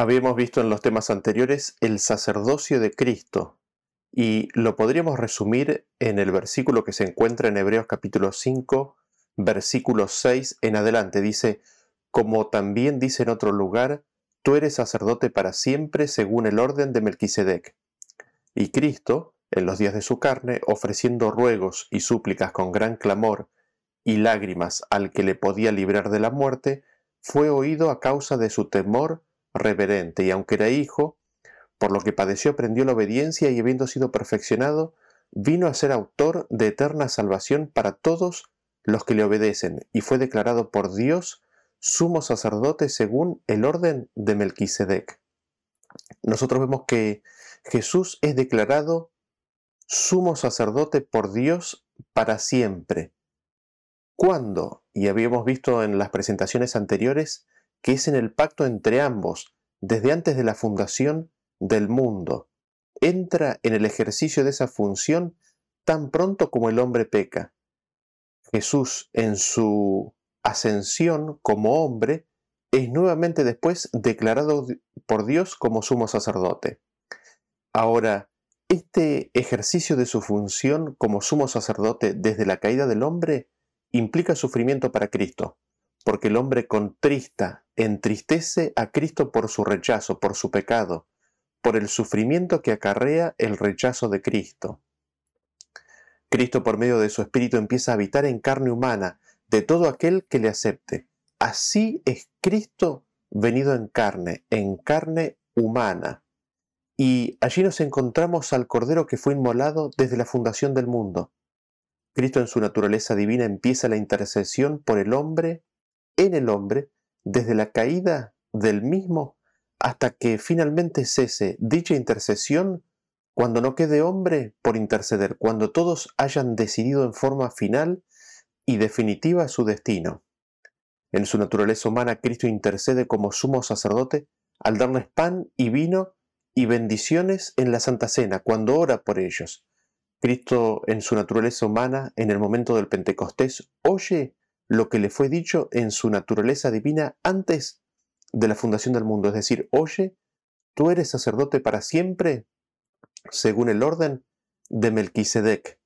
Habíamos visto en los temas anteriores el sacerdocio de Cristo y lo podríamos resumir en el versículo que se encuentra en Hebreos capítulo 5, versículo 6 en adelante. Dice, como también dice en otro lugar, tú eres sacerdote para siempre según el orden de Melquisedec. Y Cristo, en los días de su carne, ofreciendo ruegos y súplicas con gran clamor y lágrimas al que le podía librar de la muerte, fue oído a causa de su temor reverente, y aunque era hijo, por lo que padeció aprendió la obediencia y habiendo sido perfeccionado, vino a ser autor de eterna salvación para todos los que le obedecen, y fue declarado por Dios sumo sacerdote según el orden de Melquisedec. Nosotros vemos que Jesús es declarado sumo sacerdote por Dios para siempre. ¿Cuándo? Y habíamos visto en las presentaciones anteriores que es en el pacto entre ambos, desde antes de la fundación del mundo. Entra en el ejercicio de esa función tan pronto como el hombre peca. Jesús en su ascensión como hombre es nuevamente después declarado por Dios como sumo sacerdote. Ahora, este ejercicio de su función como sumo sacerdote desde la caída del hombre implica sufrimiento para Cristo, porque el hombre contrista, entristece a Cristo por su rechazo, por su pecado, por el sufrimiento que acarrea el rechazo de Cristo. Cristo por medio de su Espíritu empieza a habitar en carne humana de todo aquel que le acepte. Así es Cristo venido en carne, en carne humana. Y allí nos encontramos al Cordero que fue inmolado desde la fundación del mundo. Cristo en su naturaleza divina empieza la intercesión por el hombre en el hombre desde la caída del mismo hasta que finalmente cese dicha intercesión cuando no quede hombre por interceder, cuando todos hayan decidido en forma final y definitiva su destino. En su naturaleza humana, Cristo intercede como sumo sacerdote al darles pan y vino y bendiciones en la Santa Cena, cuando ora por ellos. Cristo, en su naturaleza humana, en el momento del Pentecostés, oye lo que le fue dicho en su naturaleza divina antes de la fundación del mundo. Es decir, oye, tú eres sacerdote para siempre, según el orden de Melquisedec.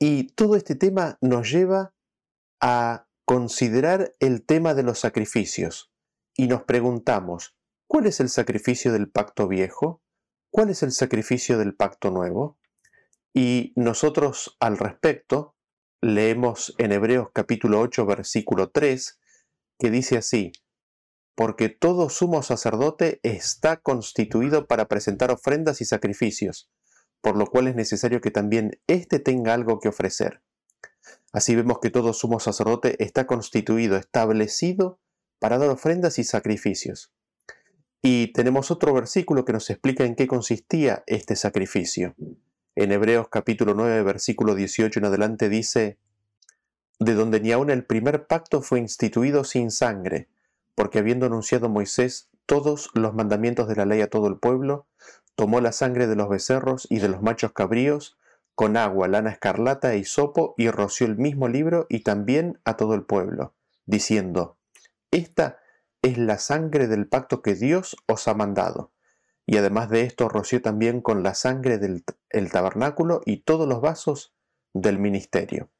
Y todo este tema nos lleva a considerar el tema de los sacrificios. Y nos preguntamos, ¿cuál es el sacrificio del pacto viejo? ¿Cuál es el sacrificio del pacto nuevo? Y nosotros al respecto leemos en Hebreos capítulo 8 versículo 3, que dice así, porque todo sumo sacerdote está constituido para presentar ofrendas y sacrificios, por lo cual es necesario que también éste tenga algo que ofrecer. Así vemos que todo sumo sacerdote está constituido, establecido para dar ofrendas y sacrificios. Y tenemos otro versículo que nos explica en qué consistía este sacrificio. En Hebreos capítulo 9, versículo 18 en adelante dice, de donde ni aun el primer pacto fue instituido sin sangre, porque habiendo anunciado Moisés todos los mandamientos de la ley a todo el pueblo, tomó la sangre de los becerros y de los machos cabríos, con agua, lana escarlata e hisopo, y roció el mismo libro y también a todo el pueblo, diciendo, Esta es la sangre del pacto que Dios os ha mandado y además de esto roció también con la sangre del tabernáculo y todos los vasos del ministerio.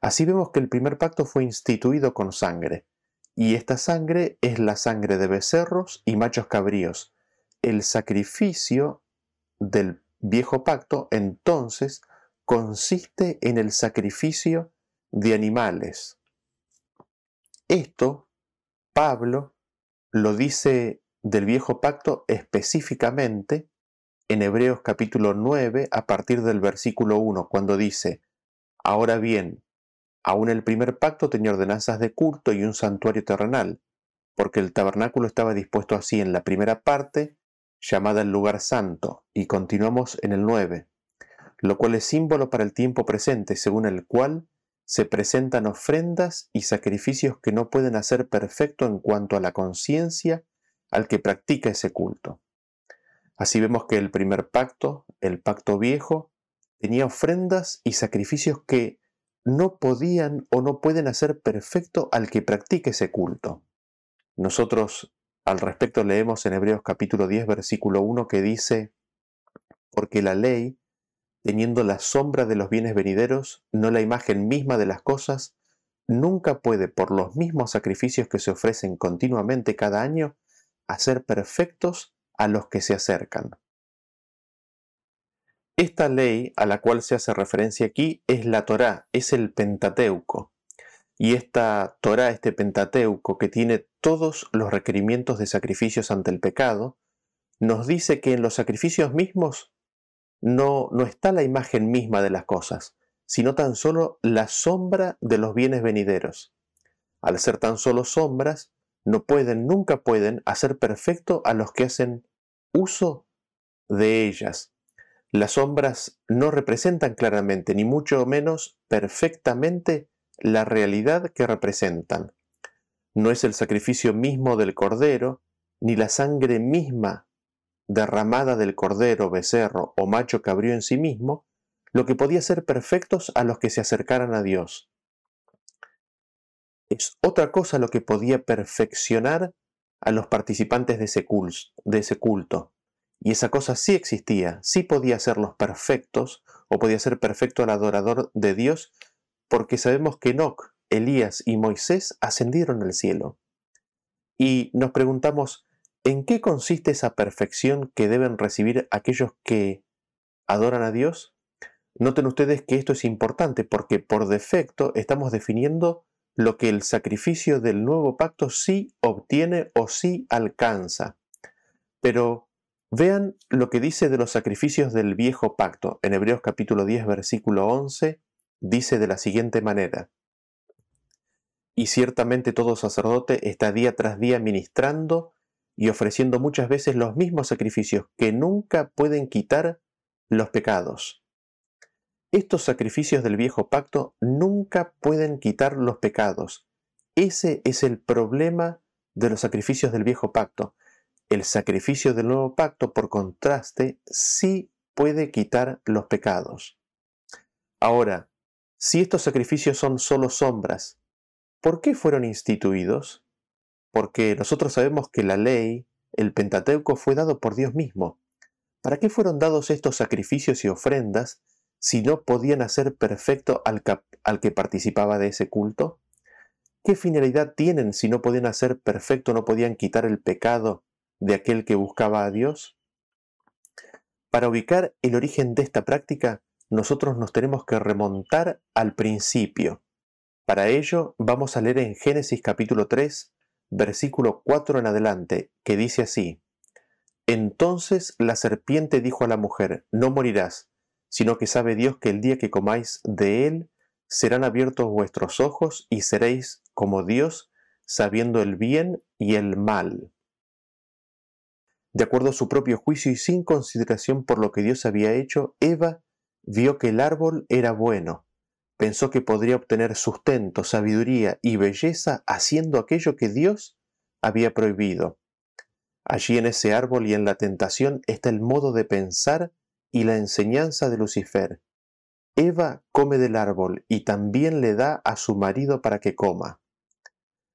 Así vemos que el primer pacto fue instituido con sangre, y esta sangre es la sangre de becerros y machos cabríos. El sacrificio del viejo pacto entonces consiste en el sacrificio de animales. Esto Pablo lo dice del viejo pacto específicamente en Hebreos capítulo 9 a partir del versículo 1, cuando dice, Ahora bien, aún el primer pacto tenía ordenanzas de culto y un santuario terrenal, porque el tabernáculo estaba dispuesto así en la primera parte, llamada el lugar santo, y continuamos en el 9, lo cual es símbolo para el tiempo presente, según el cual se presentan ofrendas y sacrificios que no pueden hacer perfecto en cuanto a la conciencia al que practica ese culto. Así vemos que el primer pacto, el pacto viejo, tenía ofrendas y sacrificios que no podían o no pueden hacer perfecto al que practica ese culto. Nosotros Al respecto leemos en Hebreos capítulo 10 versículo 1 que dice, porque la ley, teniendo la sombra de los bienes venideros, no la imagen misma de las cosas, nunca puede, por los mismos sacrificios que se ofrecen continuamente cada año, hacer perfectos a los que se acercan. Esta ley a la cual se hace referencia aquí es la Torá, es el Pentateuco. Y esta Torá, este Pentateuco, que tiene todos los requerimientos de sacrificios ante el pecado, nos dice que en los sacrificios mismos no, no está la imagen misma de las cosas, sino tan solo la sombra de los bienes venideros. Al ser tan solo sombras, no pueden, nunca pueden hacer perfecto a los que hacen uso de ellas. Las sombras no representan claramente, ni mucho menos perfectamente, la realidad que representan. No es el sacrificio mismo del cordero, ni la sangre misma derramada del cordero, becerro o macho cabrío en sí mismo, lo que podía ser perfectos a los que se acercaran a Dios. Es otra cosa lo que podía perfeccionar a los participantes de ese, culto. Y esa cosa sí existía, sí podía hacerlos perfectos, o podía ser perfecto al adorador de Dios, porque sabemos que Enoch, Elías y Moisés ascendieron al cielo. Y nos preguntamos, ¿en qué consiste esa perfección que deben recibir aquellos que adoran a Dios? Noten ustedes que esto es importante porque por defecto estamos definiendo lo que el sacrificio del nuevo pacto sí obtiene o sí alcanza. Pero vean lo que dice de los sacrificios del viejo pacto. En Hebreos capítulo 10 versículo 11 dice de la siguiente manera. Y ciertamente todo sacerdote está día tras día ministrando y ofreciendo muchas veces los mismos sacrificios que nunca pueden quitar los pecados. Estos sacrificios del viejo pacto nunca pueden quitar los pecados. Ese es el problema de los sacrificios del viejo pacto. El sacrificio del nuevo pacto, por contraste, sí puede quitar los pecados. Ahora, si estos sacrificios son solo sombras, ¿por qué fueron instituidos? Porque nosotros sabemos que la ley, el Pentateuco, fue dado por Dios mismo. ¿Para qué fueron dados estos sacrificios y ofrendas si no podían hacer perfecto al, que participaba de ese culto? ¿Qué finalidad tienen si no podían hacer perfecto, no podían quitar el pecado de aquel que buscaba a Dios? Para ubicar el origen de esta práctica, nosotros nos tenemos que remontar al principio. Para ello vamos a leer en Génesis capítulo 3, versículo 4 en adelante, que dice así, Entonces la serpiente dijo a la mujer, No morirás, sino que sabe Dios que el día que comáis de él, serán abiertos vuestros ojos y seréis como Dios, sabiendo el bien y el mal. De acuerdo a su propio juicio y sin consideración por lo que Dios había hecho, Eva vio que el árbol era bueno, pensó que podría obtener sustento, sabiduría y belleza haciendo aquello que Dios había prohibido. Allí en ese árbol y en la tentación está el modo de pensar y la enseñanza de Lucifer. Eva come del árbol y también le da a su marido para que coma.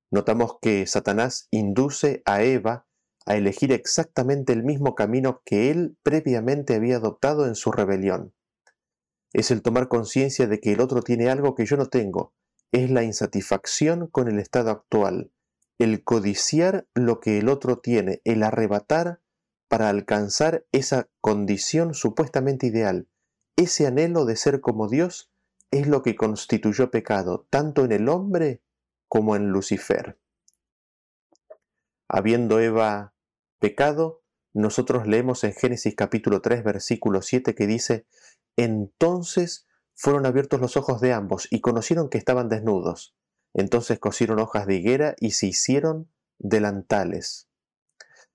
Notamos que Satanás induce a Eva a elegir exactamente el mismo camino que él previamente había adoptado en su rebelión. Es el tomar conciencia de que el otro tiene algo que yo no tengo, es la insatisfacción con el estado actual, el codiciar lo que el otro tiene, el arrebatar para alcanzar esa condición supuestamente ideal. Ese anhelo de ser como Dios es lo que constituyó pecado, tanto en el hombre como en Lucifer. Habiendo Eva pecado, nosotros leemos en Génesis capítulo 3 versículo 7 que dice, entonces fueron abiertos los ojos de ambos y conocieron que estaban desnudos. Entonces cosieron hojas de higuera y se hicieron delantales.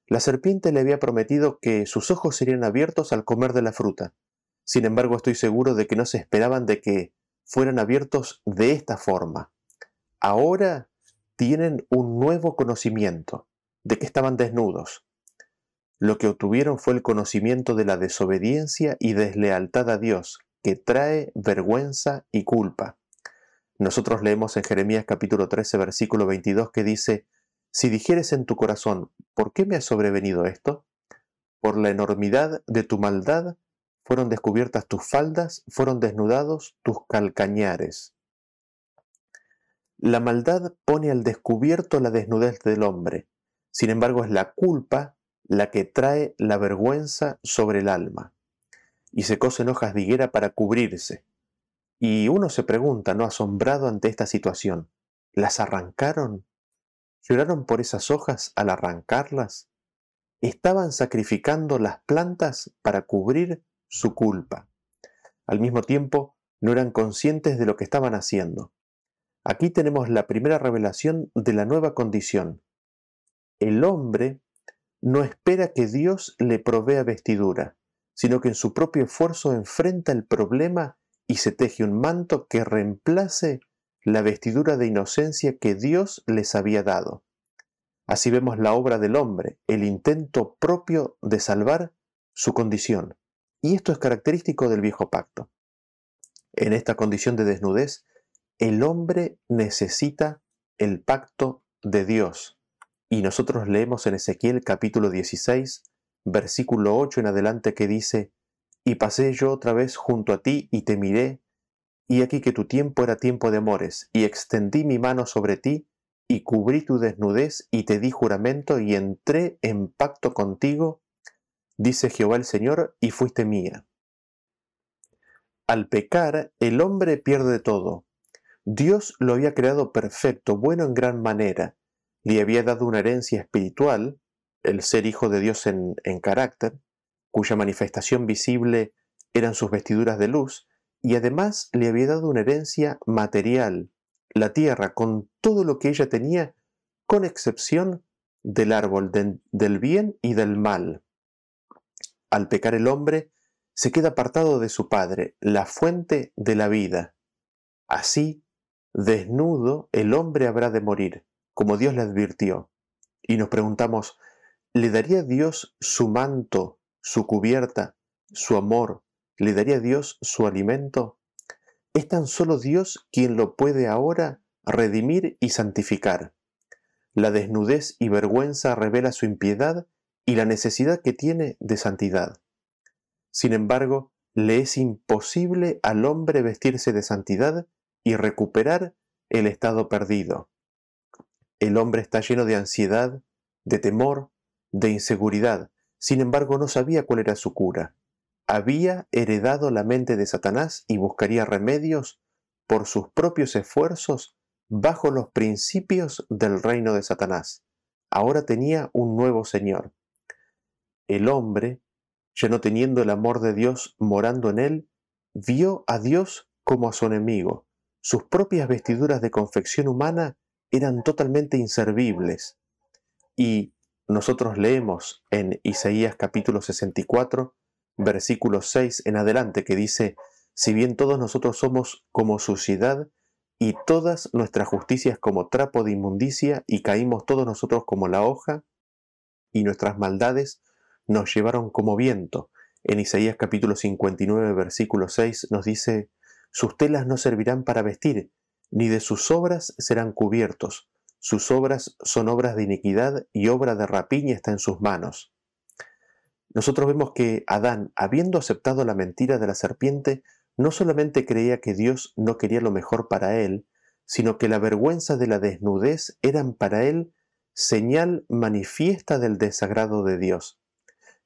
La serpiente le había prometido que sus ojos serían abiertos al comer de la fruta. Sin embargo, estoy seguro de que no se esperaban de que fueran abiertos de esta forma. Ahora tienen un nuevo conocimiento de que estaban desnudos. Lo que obtuvieron fue el conocimiento de la desobediencia y deslealtad a Dios, que trae vergüenza y culpa. Nosotros leemos en Jeremías capítulo 13, versículo 22 que dice, Si dijeres en tu corazón, ¿por qué me ha sobrevenido esto? Por la enormidad de tu maldad fueron descubiertas tus faldas, fueron desnudados tus calcañares. La maldad pone al descubierto la desnudez del hombre, sin embargo es la culpa la que trae la vergüenza sobre el alma. Y se cosen hojas de higuera para cubrirse. Y uno se pregunta, ¿no? Asombrado ante esta situación, ¿las arrancaron? ¿Lloraron por esas hojas al arrancarlas? Estaban sacrificando las plantas para cubrir su culpa. Al mismo tiempo, no eran conscientes de lo que estaban haciendo. Aquí tenemos la primera revelación de la nueva condición. El hombre no espera que Dios le provea vestidura, sino que en su propio esfuerzo enfrenta el problema y se teje un manto que reemplace la vestidura de inocencia que Dios les había dado. Así vemos la obra del hombre, el intento propio de salvar su condición. Y esto es característico del viejo pacto. En esta condición de desnudez, el hombre necesita el pacto de Dios. Y nosotros leemos en Ezequiel capítulo 16, versículo 8 en adelante que dice, Y pasé yo otra vez junto a ti y te miré, y aquí que tu tiempo era tiempo de amores, y extendí mi mano sobre ti, y cubrí tu desnudez, y te di juramento, y entré en pacto contigo, dice Jehová el Señor, y fuiste mía. Al pecar, el hombre pierde todo, Dios lo había creado perfecto, bueno en gran manera, le había dado una herencia espiritual, el ser hijo de Dios en, en carácter, cuya manifestación visible eran sus vestiduras de luz, y además le había dado una herencia material, la tierra, con todo lo que ella tenía, con excepción del árbol del bien y del mal. Al pecar el hombre, se queda apartado de su Padre, la fuente de la vida. Así, Desnudo el hombre habrá de morir, como Dios le advirtió. Y nos preguntamos, ¿le daría Dios su manto, su cubierta, su amor? ¿Le daría Dios su alimento? Es tan solo Dios quien lo puede ahora redimir y santificar. La desnudez y vergüenza revela su impiedad y la necesidad que tiene de santidad. Sin embargo, le es imposible al hombre vestirse de santidad y recuperar el estado perdido. El hombre está lleno de ansiedad, de temor, de inseguridad, sin embargo no sabía cuál era su cura. Había heredado la mente de Satanás y buscaría remedios por sus propios esfuerzos bajo los principios del reino de Satanás. Ahora tenía un nuevo Señor. El hombre, ya no teniendo el amor de Dios morando en él, vio a Dios como a su enemigo sus propias vestiduras de confección humana eran totalmente inservibles. Y nosotros leemos en Isaías capítulo 64, versículo 6 en adelante, que dice, si bien todos nosotros somos como suciedad, y todas nuestras justicias como trapo de inmundicia, y caímos todos nosotros como la hoja, y nuestras maldades nos llevaron como viento. En Isaías capítulo 59, versículo 6 nos dice, sus telas no servirán para vestir, ni de sus obras serán cubiertos. Sus obras son obras de iniquidad y obra de rapiña está en sus manos. Nosotros vemos que Adán, habiendo aceptado la mentira de la serpiente, no solamente creía que Dios no quería lo mejor para él, sino que la vergüenza de la desnudez eran para él señal manifiesta del desagrado de Dios.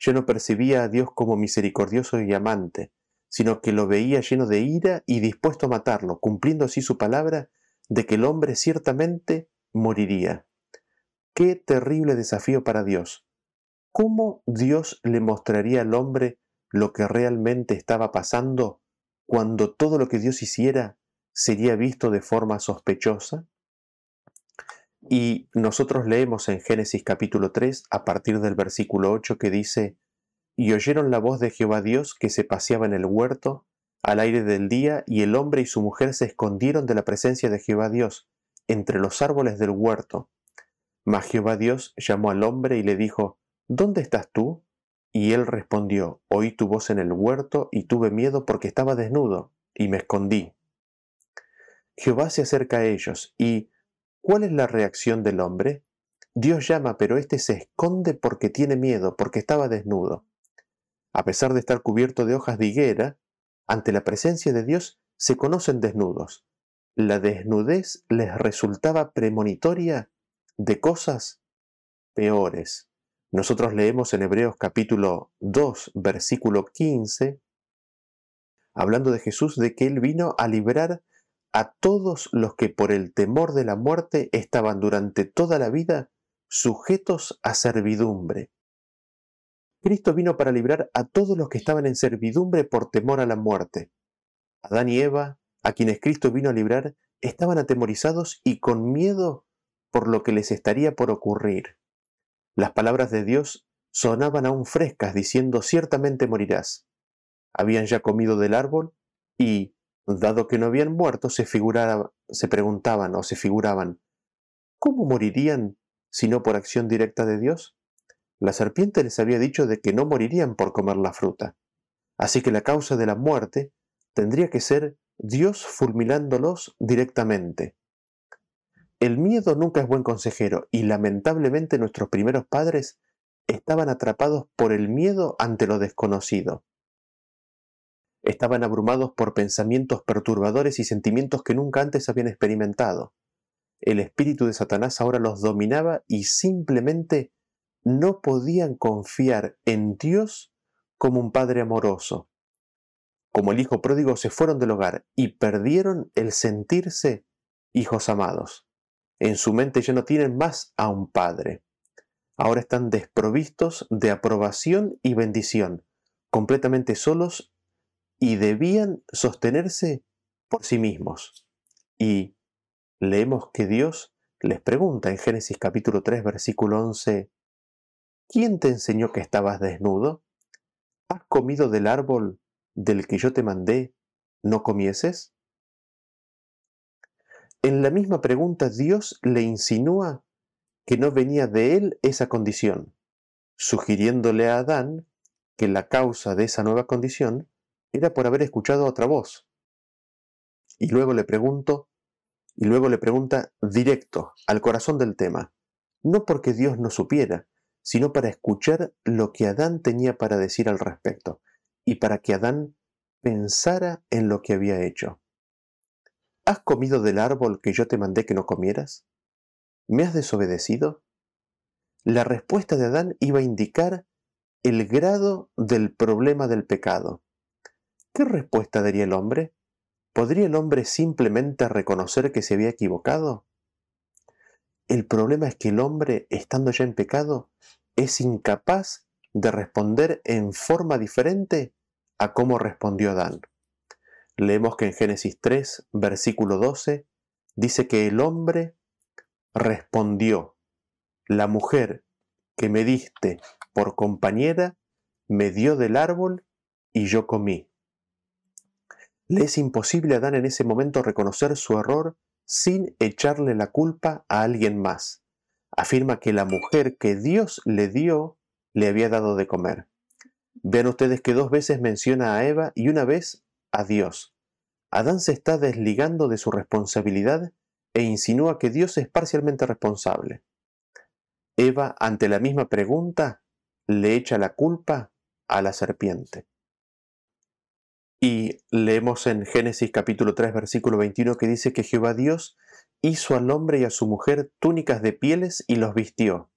Yo no percibía a Dios como misericordioso y amante, sino que lo veía lleno de ira y dispuesto a matarlo, cumpliendo así su palabra de que el hombre ciertamente moriría. Qué terrible desafío para Dios. ¿Cómo Dios le mostraría al hombre lo que realmente estaba pasando cuando todo lo que Dios hiciera sería visto de forma sospechosa? Y nosotros leemos en Génesis capítulo 3 a partir del versículo 8 que dice, y oyeron la voz de Jehová Dios que se paseaba en el huerto al aire del día, y el hombre y su mujer se escondieron de la presencia de Jehová Dios entre los árboles del huerto. Mas Jehová Dios llamó al hombre y le dijo, ¿Dónde estás tú? Y él respondió, Oí tu voz en el huerto y tuve miedo porque estaba desnudo, y me escondí. Jehová se acerca a ellos, y ¿cuál es la reacción del hombre? Dios llama, pero éste se esconde porque tiene miedo, porque estaba desnudo. A pesar de estar cubierto de hojas de higuera, ante la presencia de Dios se conocen desnudos. La desnudez les resultaba premonitoria de cosas peores. Nosotros leemos en Hebreos capítulo 2, versículo 15, hablando de Jesús, de que Él vino a librar a todos los que por el temor de la muerte estaban durante toda la vida sujetos a servidumbre. Cristo vino para librar a todos los que estaban en servidumbre por temor a la muerte. Adán y Eva, a quienes Cristo vino a librar, estaban atemorizados y con miedo por lo que les estaría por ocurrir. Las palabras de Dios sonaban aún frescas diciendo ciertamente morirás. Habían ya comido del árbol y, dado que no habían muerto, se, se preguntaban o se figuraban, ¿cómo morirían si no por acción directa de Dios? La serpiente les había dicho de que no morirían por comer la fruta. Así que la causa de la muerte tendría que ser Dios fulminándolos directamente. El miedo nunca es buen consejero y lamentablemente nuestros primeros padres estaban atrapados por el miedo ante lo desconocido. Estaban abrumados por pensamientos perturbadores y sentimientos que nunca antes habían experimentado. El espíritu de Satanás ahora los dominaba y simplemente no podían confiar en Dios como un padre amoroso. Como el hijo pródigo se fueron del hogar y perdieron el sentirse hijos amados. En su mente ya no tienen más a un padre. Ahora están desprovistos de aprobación y bendición, completamente solos y debían sostenerse por sí mismos. Y leemos que Dios les pregunta en Génesis capítulo 3 versículo 11, ¿quién te enseñó que estabas desnudo? ¿Has comido del árbol del que yo te mandé, no comieses? En la misma pregunta Dios le insinúa que no venía de él esa condición, sugiriéndole a Adán que la causa de esa nueva condición era por haber escuchado otra voz. Y luego le pregunto, y luego le pregunta directo, al corazón del tema, no porque Dios no supiera, sino para escuchar lo que Adán tenía para decir al respecto, y para que Adán pensara en lo que había hecho. ¿Has comido del árbol que yo te mandé que no comieras? ¿Me has desobedecido? La respuesta de Adán iba a indicar el grado del problema del pecado. ¿Qué respuesta daría el hombre? ¿Podría el hombre simplemente reconocer que se había equivocado? El problema es que el hombre, estando ya en pecado, es incapaz de responder en forma diferente a cómo respondió Adán. Leemos que en Génesis 3, versículo 12, dice que el hombre respondió, la mujer que me diste por compañera me dio del árbol y yo comí. Le es imposible a Adán en ese momento reconocer su error sin echarle la culpa a alguien más. Afirma que la mujer que Dios le dio le había dado de comer. Vean ustedes que dos veces menciona a Eva y una vez a Dios. Adán se está desligando de su responsabilidad e insinúa que Dios es parcialmente responsable. Eva, ante la misma pregunta, le echa la culpa a la serpiente. Y leemos en Génesis capítulo 3 versículo 21 que dice que Jehová Dios hizo al hombre y a su mujer túnicas de pieles y los vistió.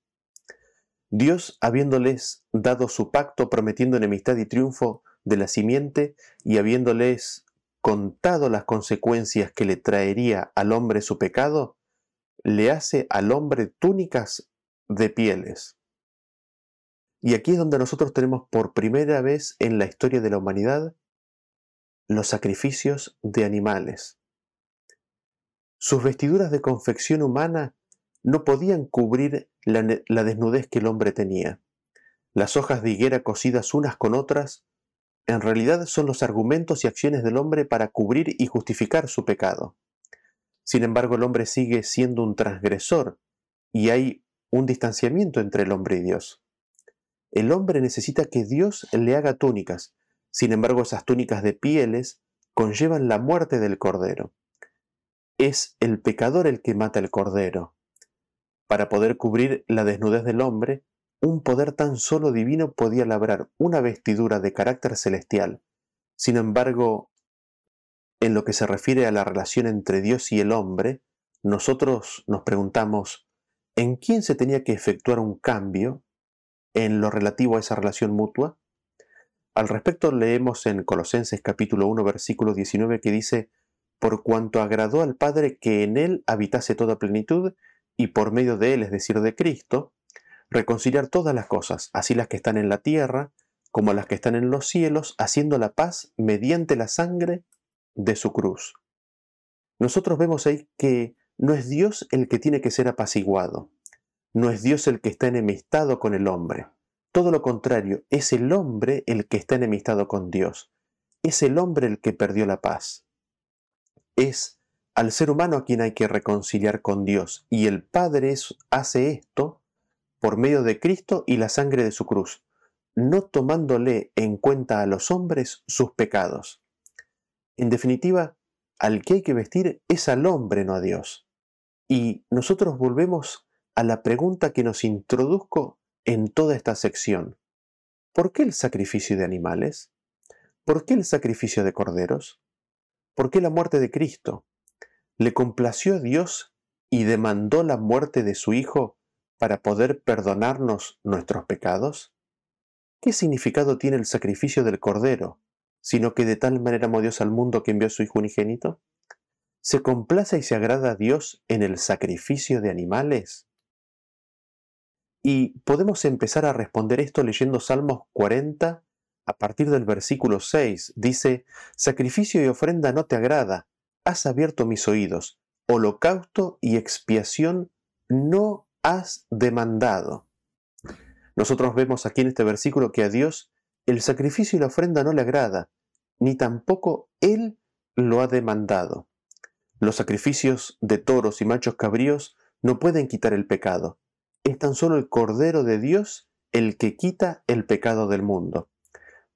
Dios, habiéndoles dado su pacto prometiendo enemistad y triunfo de la simiente y habiéndoles contado las consecuencias que le traería al hombre su pecado, le hace al hombre túnicas de pieles. Y aquí es donde nosotros tenemos por primera vez en la historia de la humanidad los sacrificios de animales. Sus vestiduras de confección humana no podían cubrir la, la desnudez que el hombre tenía. Las hojas de higuera cosidas unas con otras en realidad son los argumentos y acciones del hombre para cubrir y justificar su pecado. Sin embargo, el hombre sigue siendo un transgresor y hay un distanciamiento entre el hombre y Dios. El hombre necesita que Dios le haga túnicas, sin embargo esas túnicas de pieles conllevan la muerte del cordero. Es el pecador el que mata al cordero. Para poder cubrir la desnudez del hombre, un poder tan solo divino podía labrar una vestidura de carácter celestial. Sin embargo, en lo que se refiere a la relación entre Dios y el hombre, nosotros nos preguntamos, ¿en quién se tenía que efectuar un cambio en lo relativo a esa relación mutua? Al respecto leemos en Colosenses capítulo 1 versículo 19 que dice, por cuanto agradó al Padre que en él habitase toda plenitud, y por medio de él, es decir, de Cristo, reconciliar todas las cosas, así las que están en la tierra como las que están en los cielos, haciendo la paz mediante la sangre de su cruz. Nosotros vemos ahí que no es Dios el que tiene que ser apaciguado, no es Dios el que está enemistado con el hombre. Todo lo contrario, es el hombre el que está enemistado con Dios. Es el hombre el que perdió la paz. Es al ser humano a quien hay que reconciliar con Dios. Y el Padre hace esto por medio de Cristo y la sangre de su cruz, no tomándole en cuenta a los hombres sus pecados. En definitiva, al que hay que vestir es al hombre, no a Dios. Y nosotros volvemos a la pregunta que nos introduzco en toda esta sección. ¿Por qué el sacrificio de animales? ¿Por qué el sacrificio de corderos? ¿Por qué la muerte de Cristo? ¿Le complació a Dios y demandó la muerte de su Hijo para poder perdonarnos nuestros pecados? ¿Qué significado tiene el sacrificio del Cordero, sino que de tal manera amó Dios al mundo que envió a su Hijo unigénito? ¿Se complace y se agrada a Dios en el sacrificio de animales? Y podemos empezar a responder esto leyendo Salmos 40 a partir del versículo 6. Dice, Sacrificio y ofrenda no te agrada, has abierto mis oídos, holocausto y expiación no has demandado. Nosotros vemos aquí en este versículo que a Dios el sacrificio y la ofrenda no le agrada, ni tampoco Él lo ha demandado. Los sacrificios de toros y machos cabríos no pueden quitar el pecado. Es tan solo el Cordero de Dios el que quita el pecado del mundo.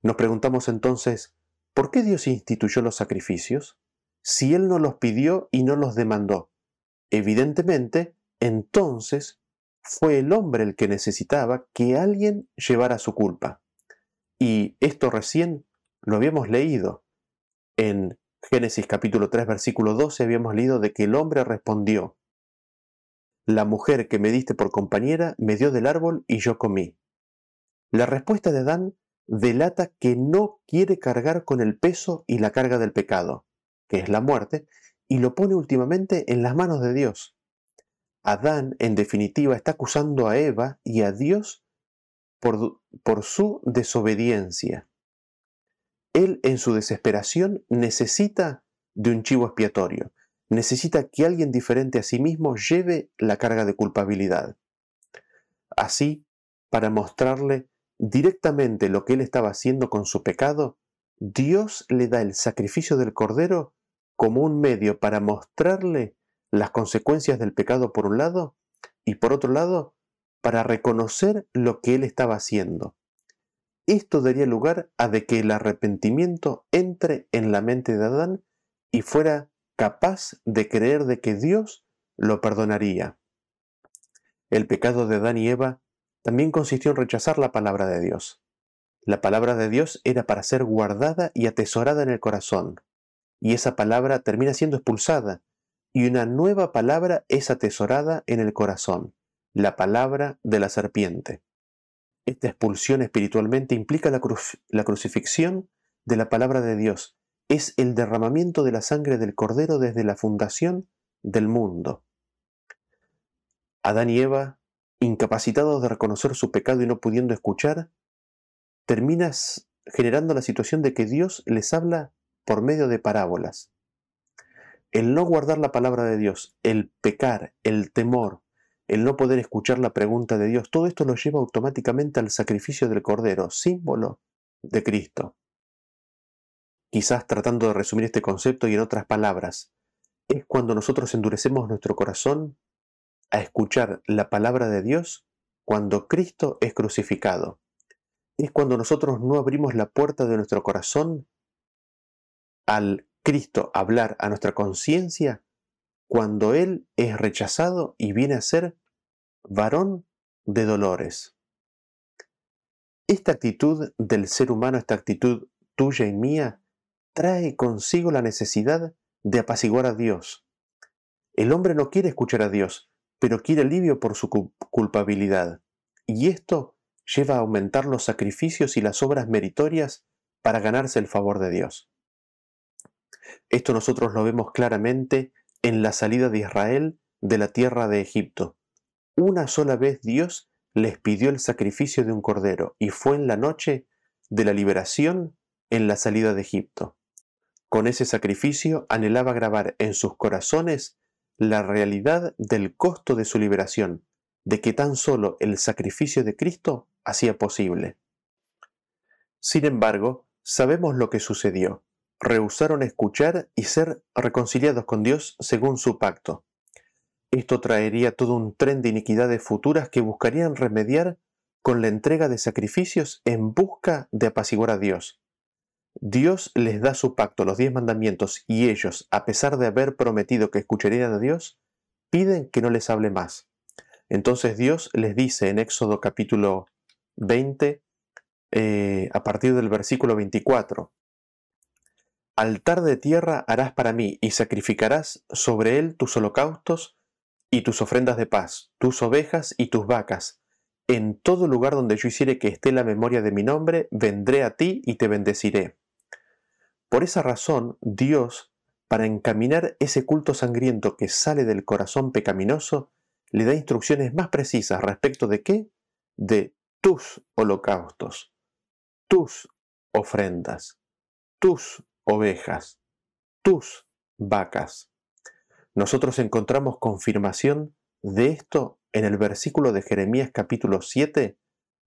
Nos preguntamos entonces, ¿por qué Dios instituyó los sacrificios? Si Él no los pidió y no los demandó. Evidentemente, entonces fue el hombre el que necesitaba que alguien llevara su culpa. Y esto recién lo habíamos leído. En Génesis capítulo 3 versículo 12 habíamos leído de que el hombre respondió, La mujer que me diste por compañera me dio del árbol y yo comí. La respuesta de Adán delata que no quiere cargar con el peso y la carga del pecado, que es la muerte, y lo pone últimamente en las manos de Dios. Adán, en definitiva, está acusando a Eva y a Dios por, su desobediencia. Él, en su desesperación, necesita de un chivo expiatorio. Necesita que alguien diferente a sí mismo lleve la carga de culpabilidad. Así, para mostrarle directamente lo que él estaba haciendo con su pecado, Dios le da el sacrificio del cordero como un medio para mostrarle las consecuencias del pecado por un lado y por otro lado para reconocer lo que él estaba haciendo. Esto daría lugar a de que el arrepentimiento entre en la mente de Adán y fuera capaz de creer de que Dios lo perdonaría. El pecado de Adán y Eva también consistió en rechazar la palabra de Dios. La palabra de Dios era para ser guardada y atesorada en el corazón, y esa palabra termina siendo expulsada y una nueva palabra es atesorada en el corazón, la palabra de la serpiente. Esta expulsión espiritualmente implica la, la crucifixión de la palabra de Dios, es el derramamiento de la sangre del Cordero desde la fundación del mundo. Adán y Eva, incapacitados de reconocer su pecado y no pudiendo escuchar, terminas generando la situación de que Dios les habla por medio de parábolas el no guardar la palabra de Dios, el pecar, el temor, el no poder escuchar la pregunta de Dios, todo esto lo lleva automáticamente al sacrificio del Cordero, símbolo de Cristo. Quizás tratando de resumir este concepto y en otras palabras, es cuando nosotros endurecemos nuestro corazón a escuchar la palabra de Dios cuando Cristo es crucificado. Es cuando nosotros no abrimos la puerta de nuestro corazón al Cristo hablar a nuestra conciencia cuando Él es rechazado y viene a ser varón de dolores. Esta actitud del ser humano, esta actitud tuya y mía, trae consigo la necesidad de apaciguar a Dios. El hombre no quiere escuchar a Dios, pero quiere alivio por su culpabilidad. Y esto lleva a aumentar los sacrificios y las obras meritorias para ganarse el favor de Dios. Esto nosotros lo vemos claramente en la salida de Israel de la tierra de Egipto. Una sola vez Dios les pidió el sacrificio de un cordero y fue en la noche de la liberación en la salida de Egipto. Con ese sacrificio anhelaba grabar en sus corazones la realidad del costo de su liberación, de que tan solo el sacrificio de Cristo hacía posible. Sin embargo, sabemos lo que sucedió. Rehusaron escuchar y ser reconciliados con Dios según su pacto. Esto traería todo un tren de iniquidades futuras que buscarían remediar con la entrega de sacrificios en busca de apaciguar a Dios. Dios les da su pacto, los diez mandamientos, y ellos, a pesar de haber prometido que escucharían a Dios, piden que no les hable más. Entonces Dios les dice en Éxodo capítulo 20, eh, a partir del versículo 24, Altar de tierra harás para mí y sacrificarás sobre él tus holocaustos y tus ofrendas de paz, tus ovejas y tus vacas. En todo lugar donde yo hiciere que esté la memoria de mi nombre, vendré a ti y te bendeciré. Por esa razón, Dios, para encaminar ese culto sangriento que sale del corazón pecaminoso, le da instrucciones más precisas respecto de qué? De tus holocaustos, tus ofrendas, tus ovejas, tus vacas. Nosotros encontramos confirmación de esto en el versículo de Jeremías capítulo 7,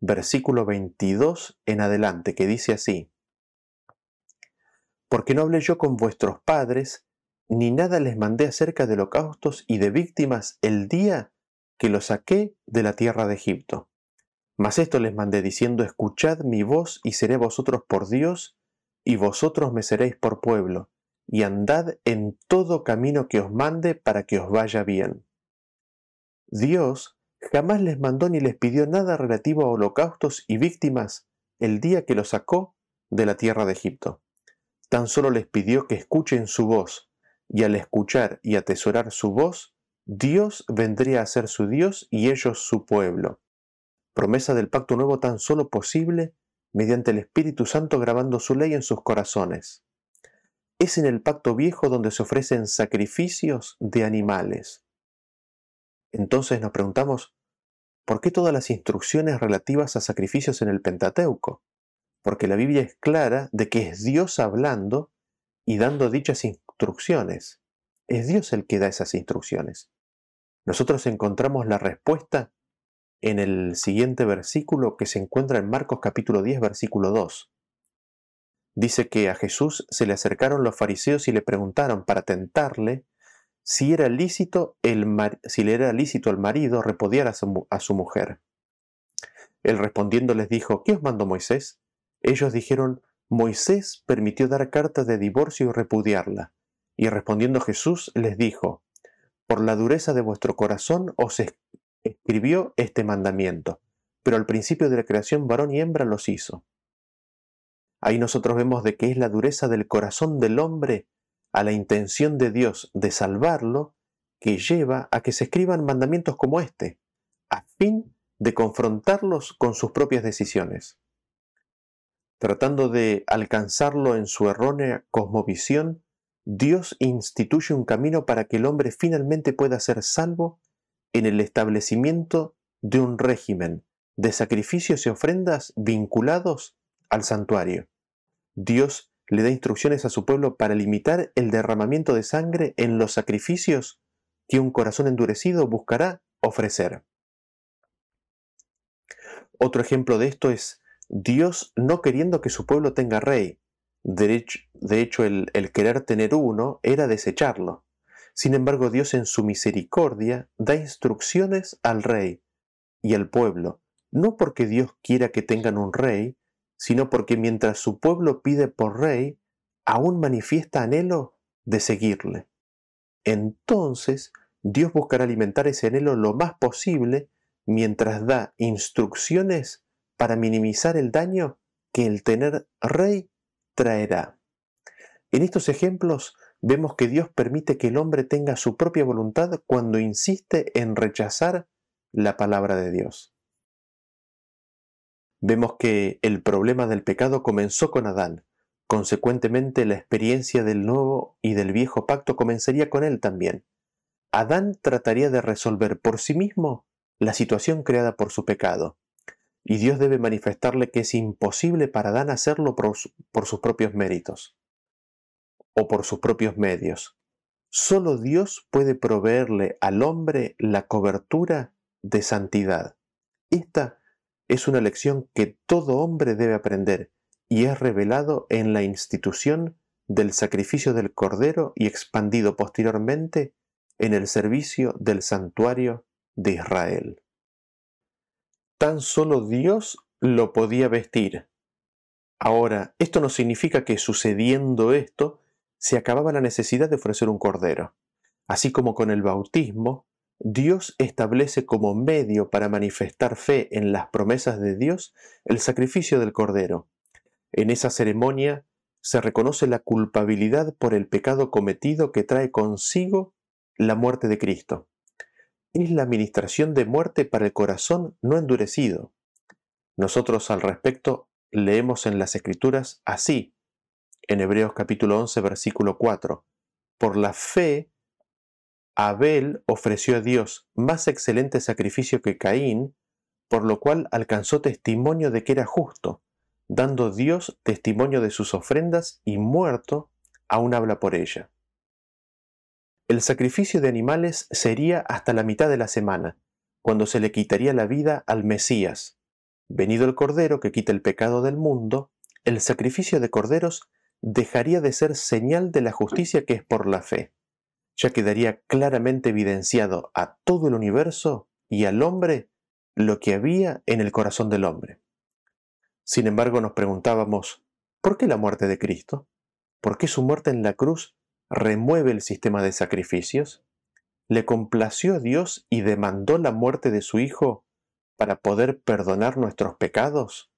versículo 22 en adelante, que dice así, Porque no hablé yo con vuestros padres, ni nada les mandé acerca de holocaustos y de víctimas el día que los saqué de la tierra de Egipto. Mas esto les mandé diciendo, escuchad mi voz y seré vosotros por Dios, y vosotros me seréis por pueblo, y andad en todo camino que os mande para que os vaya bien. Dios jamás les mandó ni les pidió nada relativo a holocaustos y víctimas el día que los sacó de la tierra de Egipto. Tan solo les pidió que escuchen su voz, y al escuchar y atesorar su voz, Dios vendría a ser su Dios y ellos su pueblo. Promesa del pacto nuevo tan solo posible mediante el Espíritu Santo grabando su ley en sus corazones. Es en el pacto viejo donde se ofrecen sacrificios de animales. Entonces nos preguntamos, ¿por qué todas las instrucciones relativas a sacrificios en el Pentateuco? Porque la Biblia es clara de que es Dios hablando y dando dichas instrucciones. Es Dios el que da esas instrucciones. Nosotros encontramos la respuesta en el siguiente versículo que se encuentra en Marcos capítulo 10, versículo 2. Dice que a Jesús se le acercaron los fariseos y le preguntaron para tentarle si era lícito, el si le era lícito al marido repudiar a su, mujer. Él respondiendo les dijo, ¿qué os mandó Moisés? Ellos dijeron, Moisés permitió dar carta de divorcio y repudiarla. Y respondiendo Jesús les dijo, por la dureza de vuestro corazón os escribió este mandamiento, pero al principio de la creación varón y hembra los hizo. Ahí nosotros vemos de que es la dureza del corazón del hombre a la intención de Dios de salvarlo que lleva a que se escriban mandamientos como este, a fin de confrontarlos con sus propias decisiones. Tratando de alcanzarlo en su errónea cosmovisión, Dios instituye un camino para que el hombre finalmente pueda ser salvo en el establecimiento de un régimen de sacrificios y ofrendas vinculados al santuario. Dios le da instrucciones a su pueblo para limitar el derramamiento de sangre en los sacrificios que un corazón endurecido buscará ofrecer. Otro ejemplo de esto es Dios no queriendo que su pueblo tenga rey. De hecho, el, el querer tener uno era desecharlo. Sin embargo, Dios en su misericordia da instrucciones al rey y al pueblo, no porque Dios quiera que tengan un rey, sino porque mientras su pueblo pide por rey, aún manifiesta anhelo de seguirle. Entonces, Dios buscará alimentar ese anhelo lo más posible mientras da instrucciones para minimizar el daño que el tener rey traerá. En estos ejemplos vemos que Dios permite que el hombre tenga su propia voluntad cuando insiste en rechazar la palabra de Dios. Vemos que el problema del pecado comenzó con Adán. Consecuentemente, la experiencia del nuevo y del viejo pacto comenzaría con él también. Adán trataría de resolver por sí mismo la situación creada por su pecado, y Dios debe manifestarle que es imposible para Adán hacerlo por, sus propios méritos o por sus propios medios. Solo Dios puede proveerle al hombre la cobertura de santidad. Esta es una lección que todo hombre debe aprender y es revelado en la institución del sacrificio del Cordero y expandido posteriormente en el servicio del santuario de Israel. Tan solo Dios lo podía vestir. Ahora, esto no significa que sucediendo esto se acababa la necesidad de ofrecer un cordero. Así como con el bautismo, Dios establece como medio para manifestar fe en las promesas de Dios el sacrificio del Cordero. En esa ceremonia se reconoce la culpabilidad por el pecado cometido que trae consigo la muerte de Cristo. Es la administración de muerte para el corazón no endurecido. Nosotros al respecto leemos en las Escrituras así, en Hebreos capítulo 11 versículo 4, por la fe Abel ofreció a Dios más excelente sacrificio que Caín, por lo cual alcanzó testimonio de que era justo, dando Dios testimonio de sus ofrendas y muerto aún habla por ella. El sacrificio de animales sería hasta la mitad de la semana, cuando se le quitaría la vida al Mesías. Venido el Cordero que quita el pecado del mundo, el sacrificio de corderos dejaría de ser señal de la justicia que es por la fe ya quedaría claramente evidenciado a todo el universo y al hombre lo que había en el corazón del hombre. Sin embargo, nos preguntábamos, ¿por qué la muerte de Cristo? ¿Por qué su muerte en la cruz remueve el sistema de sacrificios? ¿Le complació a Dios y demandó la muerte de su Hijo para poder perdonar nuestros pecados?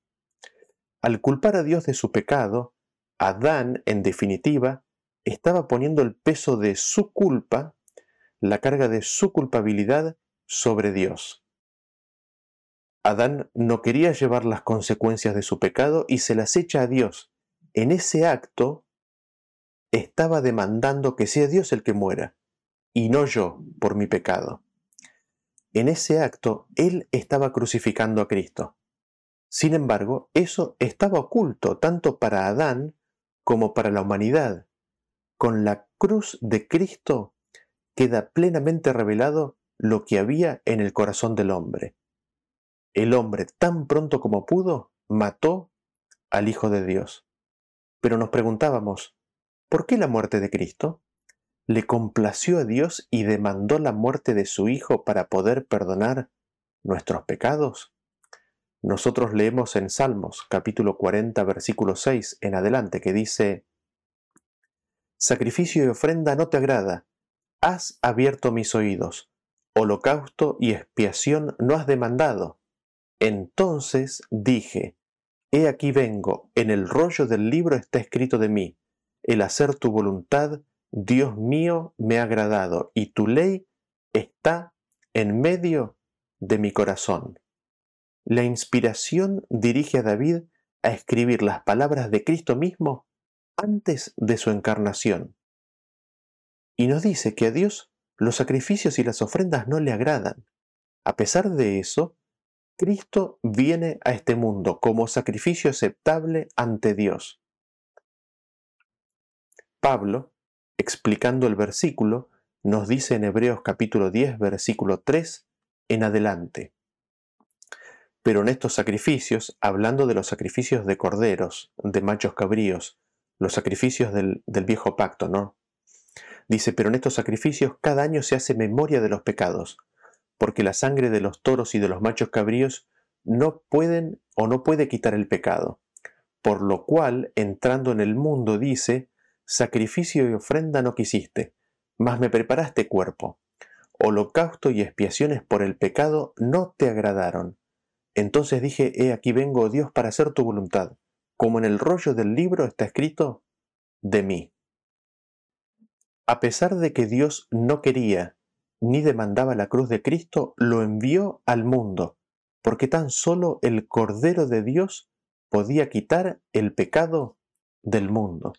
Al culpar a Dios de su pecado, Adán, en definitiva, estaba poniendo el peso de su culpa, la carga de su culpabilidad sobre Dios. Adán no quería llevar las consecuencias de su pecado y se las echa a Dios. En ese acto estaba demandando que sea Dios el que muera, y no yo por mi pecado. En ese acto él estaba crucificando a Cristo. Sin embargo, eso estaba oculto tanto para Adán como para la humanidad, con la cruz de Cristo queda plenamente revelado lo que había en el corazón del hombre. El hombre, tan pronto como pudo, mató al Hijo de Dios. Pero nos preguntábamos, ¿por qué la muerte de Cristo? ¿Le complació a Dios y demandó la muerte de su Hijo para poder perdonar nuestros pecados? Nosotros leemos en Salmos capítulo 40 versículo 6 en adelante que dice, Sacrificio y ofrenda no te agrada. Has abierto mis oídos. Holocausto y expiación no has demandado. Entonces dije, He aquí vengo, en el rollo del libro está escrito de mí, el hacer tu voluntad, Dios mío, me ha agradado, y tu ley está en medio de mi corazón. La inspiración dirige a David a escribir las palabras de Cristo mismo antes de su encarnación. Y nos dice que a Dios los sacrificios y las ofrendas no le agradan. A pesar de eso, Cristo viene a este mundo como sacrificio aceptable ante Dios. Pablo, explicando el versículo, nos dice en Hebreos capítulo 10, versículo 3 en adelante. Pero en estos sacrificios, hablando de los sacrificios de corderos, de machos cabríos, los sacrificios del, viejo pacto, ¿no? Dice, pero en estos sacrificios cada año se hace memoria de los pecados, porque la sangre de los toros y de los machos cabríos no pueden o no puede quitar el pecado. Por lo cual, entrando en el mundo, dice, sacrificio y ofrenda no quisiste, mas me preparaste cuerpo. holocausto y expiaciones por el pecado no te agradaron. Entonces dije, he aquí vengo, Dios, para hacer tu voluntad, como en el rollo del libro está escrito, de mí. A pesar de que Dios no quería ni demandaba la cruz de Cristo, lo envió al mundo, porque tan solo el Cordero de Dios podía quitar el pecado del mundo.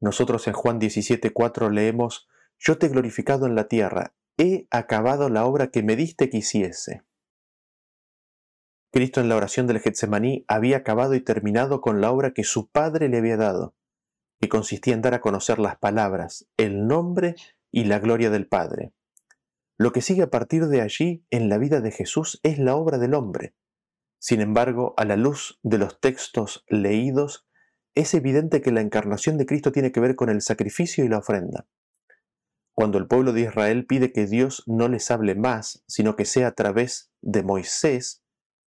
Nosotros en Juan 17:4 leemos, Yo te he glorificado en la tierra, he acabado la obra que me diste que hiciese. Cristo en la oración del Getsemaní había acabado y terminado con la obra que su Padre le había dado, que consistía en dar a conocer las palabras, el nombre y la gloria del Padre. Lo que sigue a partir de allí en la vida de Jesús es la obra del hombre. Sin embargo, a la luz de los textos leídos, es evidente que la encarnación de Cristo tiene que ver con el sacrificio y la ofrenda. Cuando el pueblo de Israel pide que Dios no les hable más, sino que sea a través de Moisés,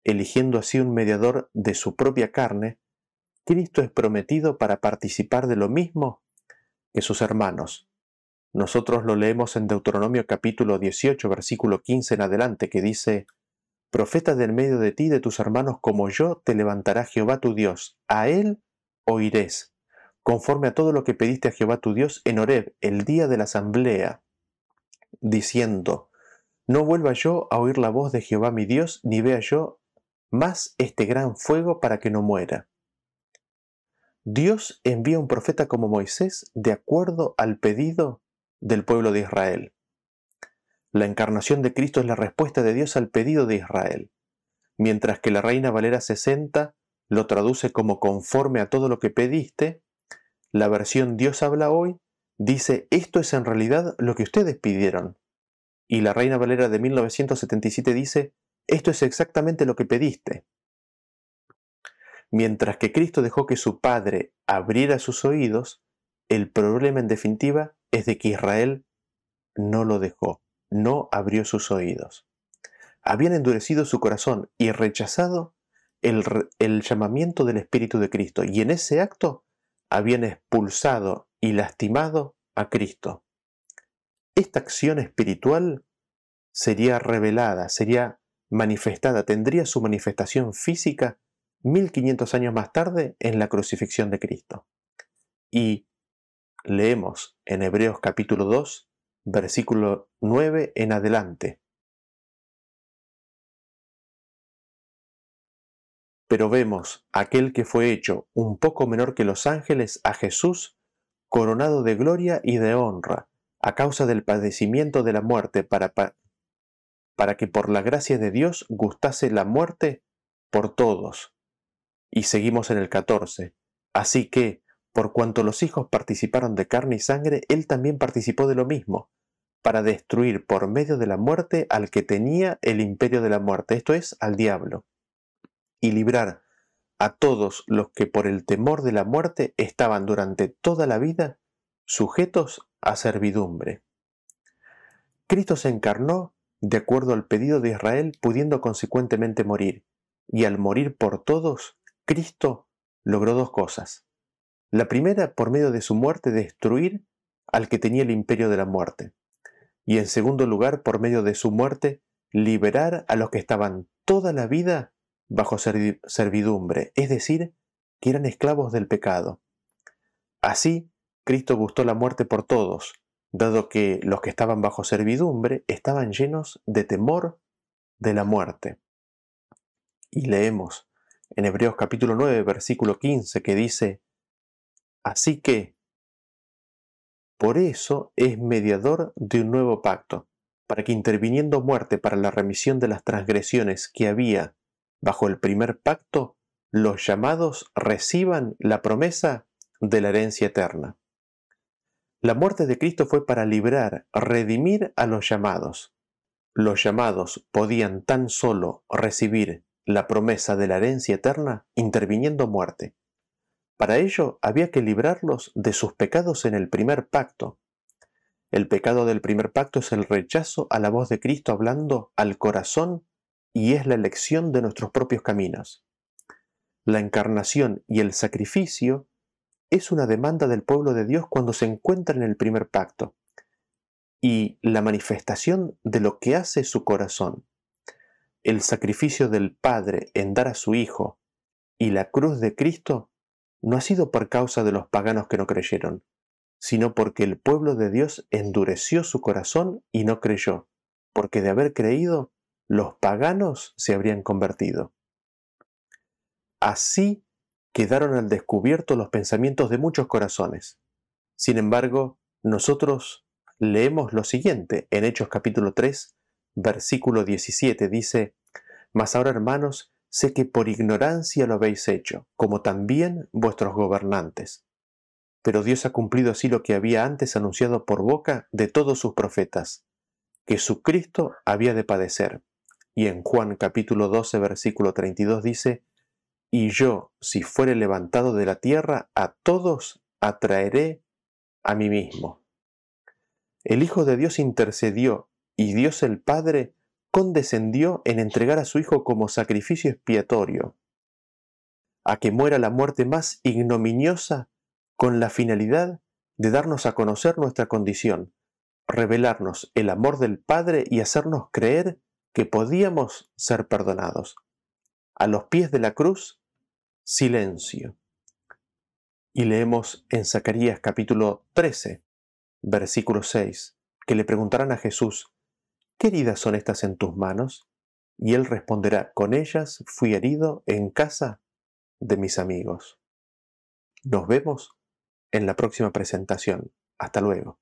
eligiendo así un mediador de su propia carne, Cristo es prometido para participar de lo mismo que sus hermanos. Nosotros lo leemos en Deuteronomio capítulo 18, versículo 15 en adelante, que dice, Profeta del medio de ti, de tus hermanos como yo, te levantará Jehová tu Dios, a él oirés conforme a todo lo que pediste a Jehová tu Dios en Horeb, el día de la asamblea, diciendo, No vuelva yo a oír la voz de Jehová mi Dios, ni vea yo más este gran fuego para que no muera. Dios envía un profeta como Moisés de acuerdo al pedido del pueblo de Israel. La encarnación de Cristo es la respuesta de Dios al pedido de Israel, mientras que la Reina Valera 60 lo traduce como conforme a todo lo que pediste, la versión Dios habla hoy dice, esto es en realidad lo que ustedes pidieron. Y la Reina Valera de 1977 dice, esto es exactamente lo que pediste. Mientras que Cristo dejó que su Padre abriera sus oídos, el problema en definitiva es de que Israel no lo dejó, no abrió sus oídos. Habían endurecido su corazón y rechazado el, el llamamiento del Espíritu de Cristo, y en ese acto habían expulsado y lastimado a Cristo. Esta acción espiritual sería revelada, sería manifestada, tendría su manifestación física 1500 años más tarde en la crucifixión de Cristo. Y leemos en Hebreos capítulo 2, versículo 9 en adelante. pero vemos aquel que fue hecho un poco menor que los ángeles a Jesús, coronado de gloria y de honra, a causa del padecimiento de la muerte, para, para que por la gracia de Dios gustase la muerte por todos. Y seguimos en el 14. Así que, por cuanto los hijos participaron de carne y sangre, él también participó de lo mismo, para destruir por medio de la muerte al que tenía el imperio de la muerte, esto es, al diablo y librar a todos los que por el temor de la muerte estaban durante toda la vida sujetos a servidumbre. Cristo se encarnó de acuerdo al pedido de Israel, pudiendo consecuentemente morir, y al morir por todos, Cristo logró dos cosas. La primera, por medio de su muerte, destruir al que tenía el imperio de la muerte, y en segundo lugar, por medio de su muerte, liberar a los que estaban toda la vida bajo servidumbre, es decir, que eran esclavos del pecado. Así, Cristo gustó la muerte por todos, dado que los que estaban bajo servidumbre estaban llenos de temor de la muerte. Y leemos en Hebreos capítulo 9, versículo 15, que dice, Así que, por eso es mediador de un nuevo pacto, para que interviniendo muerte para la remisión de las transgresiones que había bajo el primer pacto, los llamados reciban la promesa de la herencia eterna. La muerte de Cristo fue para librar, redimir a los llamados. Los llamados podían tan solo recibir la promesa de la herencia eterna interviniendo muerte. Para ello había que librarlos de sus pecados en el primer pacto. El pecado del primer pacto es el rechazo a la voz de Cristo hablando al corazón y es la elección de nuestros propios caminos. La encarnación y el sacrificio es una demanda del pueblo de Dios cuando se encuentra en el primer pacto. y la manifestación de lo que hace su corazón. El sacrificio del Padre en dar a su Hijo y la cruz de Cristo no ha sido por causa de los paganos que no creyeron, sino porque el pueblo de Dios endureció su corazón y no creyó, porque de haber creído, los paganos se habrían convertido. Así quedaron al descubierto los pensamientos de muchos corazones. Sin embargo, nosotros leemos lo siguiente en Hechos capítulo 3, versículo 17. Dice, Mas ahora hermanos, sé que por ignorancia lo habéis hecho, como también vuestros gobernantes. Pero Dios ha cumplido así lo que había antes anunciado por boca de todos sus profetas, que su Cristo había de padecer. Y en Juan capítulo 12, versículo 32 dice, Y yo, si fuere levantado de la tierra, a todos atraeré a mí mismo. El Hijo de Dios intercedió y Dios el Padre condescendió en entregar a su Hijo como sacrificio expiatorio, a que muera la muerte más ignominiosa con la finalidad de darnos a conocer nuestra condición, revelarnos el amor del Padre y hacernos creer que podíamos ser perdonados. A los pies de la cruz, silencio. Y leemos en Zacarías capítulo 13, versículo 6, que le preguntarán a Jesús, ¿qué heridas son estas en tus manos? Y él responderá, con ellas fui herido en casa de mis amigos. Nos vemos en la próxima presentación. Hasta luego.